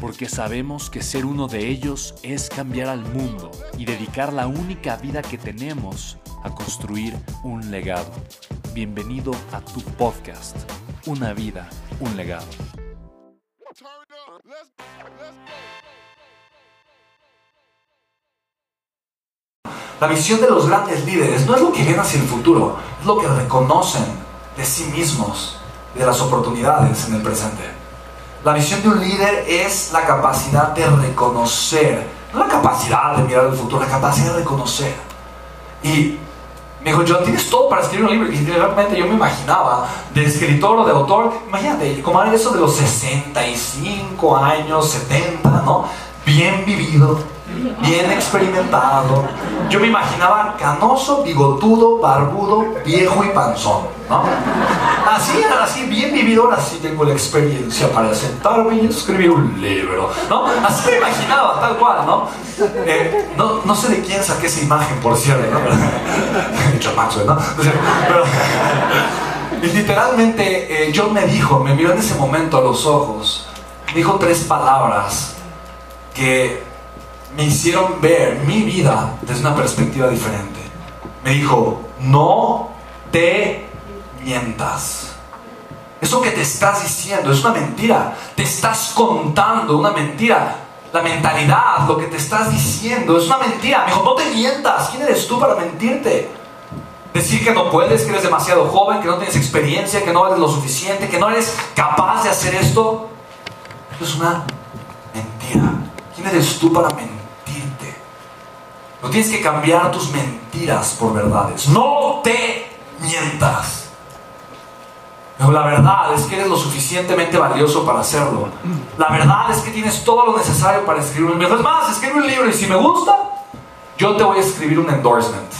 porque sabemos que ser uno de ellos es cambiar al mundo y dedicar la única vida que tenemos a construir un legado. Bienvenido a tu podcast, Una vida, un legado. La visión de los grandes líderes no es lo que viene hacia el futuro, es lo que reconocen de sí mismos, de las oportunidades en el presente. La visión de un líder es la capacidad de reconocer, no la capacidad de mirar el futuro, la capacidad de reconocer. Y me dijo, John, tienes todo para escribir un libro. Y realmente yo me imaginaba de escritor o de autor, imagínate, como era eso de los 65 años, 70, ¿no? Bien vivido, bien experimentado. Yo me imaginaba canoso, bigotudo, barbudo, viejo y panzón, ¿no? Así, así, bien vivido, ahora sí tengo la experiencia para sentarme y escribir un libro, ¿no? Así me imaginaba, tal cual, ¿no? Eh, no, no sé de quién saqué esa imagen, por cierto, ¿no? Maxwell, ¿no? Y literalmente, eh, John me dijo, me miró en ese momento a los ojos, me dijo tres palabras que me hicieron ver mi vida desde una perspectiva diferente. Me dijo, no te mientas. Eso que te estás diciendo es una mentira. Te estás contando una mentira. La mentalidad, lo que te estás diciendo es una mentira. Me dijo, no te mientas. ¿Quién eres tú para mentirte? Decir que no puedes, que eres demasiado joven, que no tienes experiencia, que no eres lo suficiente, que no eres capaz de hacer esto. Es una mentira. ¿Quién eres tú para mentir? No tienes que cambiar tus mentiras por verdades. No te mientas. Pero la verdad es que eres lo suficientemente valioso para hacerlo. La verdad es que tienes todo lo necesario para escribir un libro. Es más, escribe un libro y si me gusta, yo te voy a escribir un endorsement.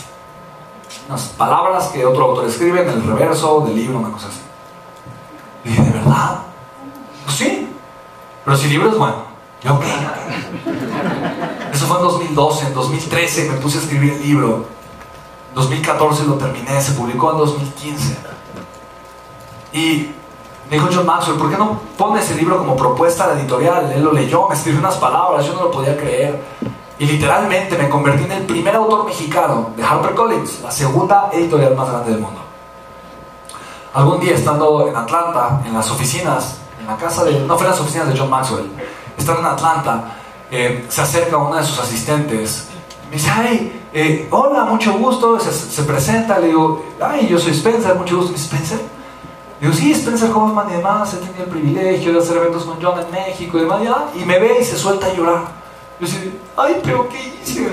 Unas palabras que otro autor escribe en el reverso del libro, una cosa así. Y dije, ¿de verdad? Pues sí. Pero si el libro es bueno, yo qué. Eso fue en 2012, en 2013 me puse a escribir el libro. En 2014 lo terminé, se publicó en 2015. Y me dijo John Maxwell, ¿por qué no pones el libro como propuesta a la editorial? Él lo leyó, me escribió unas palabras, yo no lo podía creer. Y literalmente me convertí en el primer autor mexicano de HarperCollins, la segunda editorial más grande del mundo. Algún día estando en Atlanta, en las oficinas, en la casa de, no fue en las oficinas de John Maxwell, estando en Atlanta, eh, se acerca una de sus asistentes. Me dice, ay, eh, hola, mucho gusto. Se, presenta, le digo, ay, yo soy Spencer, mucho gusto. ¿Spencer? Digo, sí, Spencer Hoffman y demás, he tenido el privilegio de hacer eventos con John en México y demás. Y, me ve y se suelta a llorar. Yo digo, ay, pero ¿qué hice?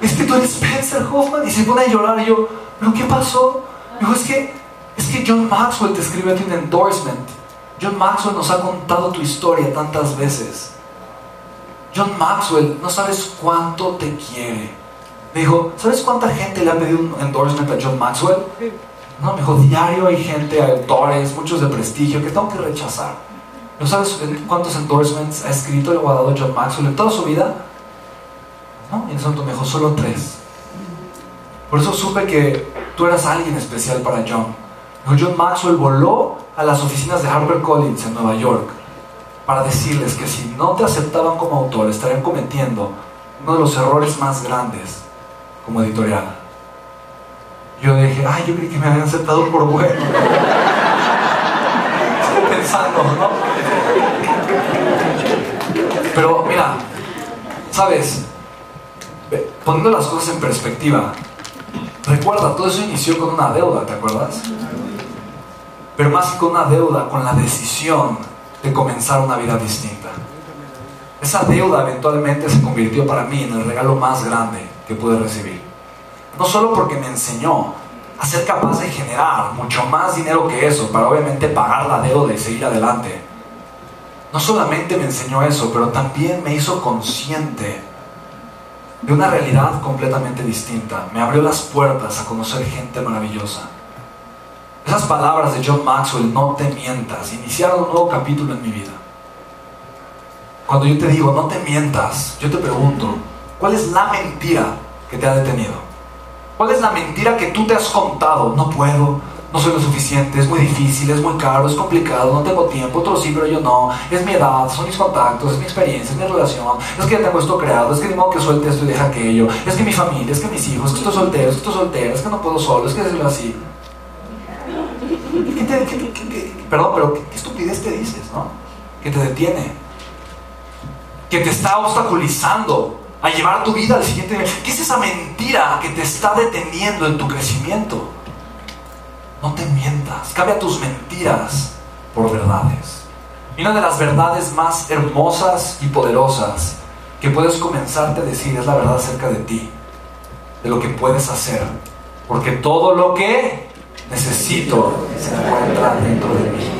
es que tú eres Spencer Hoffman. Y se pone a llorar. Y yo, ¿pero qué pasó? Digo, es que, es que John Maxwell te escribe a ti un endorsement. John Maxwell nos ha contado tu historia tantas veces. John Maxwell, no sabes cuánto te quiere. Me dijo, ¿sabes cuánta gente le ha pedido un endorsement a John Maxwell? No, me dijo, diario hay gente, autores, muchos de prestigio que tengo que rechazar. ¿No sabes cuántos endorsements ha escrito y ha dado John Maxwell en toda su vida? No, y en ese me dijo, solo tres. Por eso supe que tú eras alguien especial para John. John Maxwell voló a las oficinas de HarperCollins en Nueva York para decirles que si no te aceptaban como autor estarían cometiendo uno de los errores más grandes como editorial. Yo dije, ay, yo creí que me habían aceptado por bueno. Estoy pensando, ¿no? Pero mira, sabes, poniendo las cosas en perspectiva, recuerda, todo eso inició con una deuda, ¿te acuerdas? Pero más que con una deuda, con la decisión de comenzar una vida distinta. Esa deuda eventualmente se convirtió para mí en el regalo más grande que pude recibir. No solo porque me enseñó a ser capaz de generar mucho más dinero que eso para obviamente pagar la deuda y seguir adelante. No solamente me enseñó eso, pero también me hizo consciente de una realidad completamente distinta. Me abrió las puertas a conocer gente maravillosa. Esas palabras de John Maxwell, no te mientas, iniciaron un nuevo capítulo en mi vida. Cuando yo te digo, no te mientas, yo te pregunto, ¿cuál es la mentira que te ha detenido? ¿Cuál es la mentira que tú te has contado? No puedo, no soy lo suficiente, es muy difícil, es muy caro, es complicado, no tengo tiempo, otros sí, pero yo no, es mi edad, son mis contactos, es mi experiencia, es mi relación, es que ya tengo esto creado, es que ni modo que suelte esto y deja aquello, es que mi familia, es que mis hijos, es que estoy soltero, es que estoy soltero, es que no puedo solo, es que es así. ¿Qué te, perdón, pero ¿qué, estupidez te dices, no? Que te detiene, que te está obstaculizando a llevar tu vida al siguiente nivel. ¿Qué es esa mentira que te está deteniendo en tu crecimiento? No te mientas, cambia tus mentiras por verdades. Una de las verdades más hermosas y poderosas que puedes comenzarte a decir es la verdad acerca de ti, de lo que puedes hacer. Porque todo lo que necesito se encuentra dentro de mí.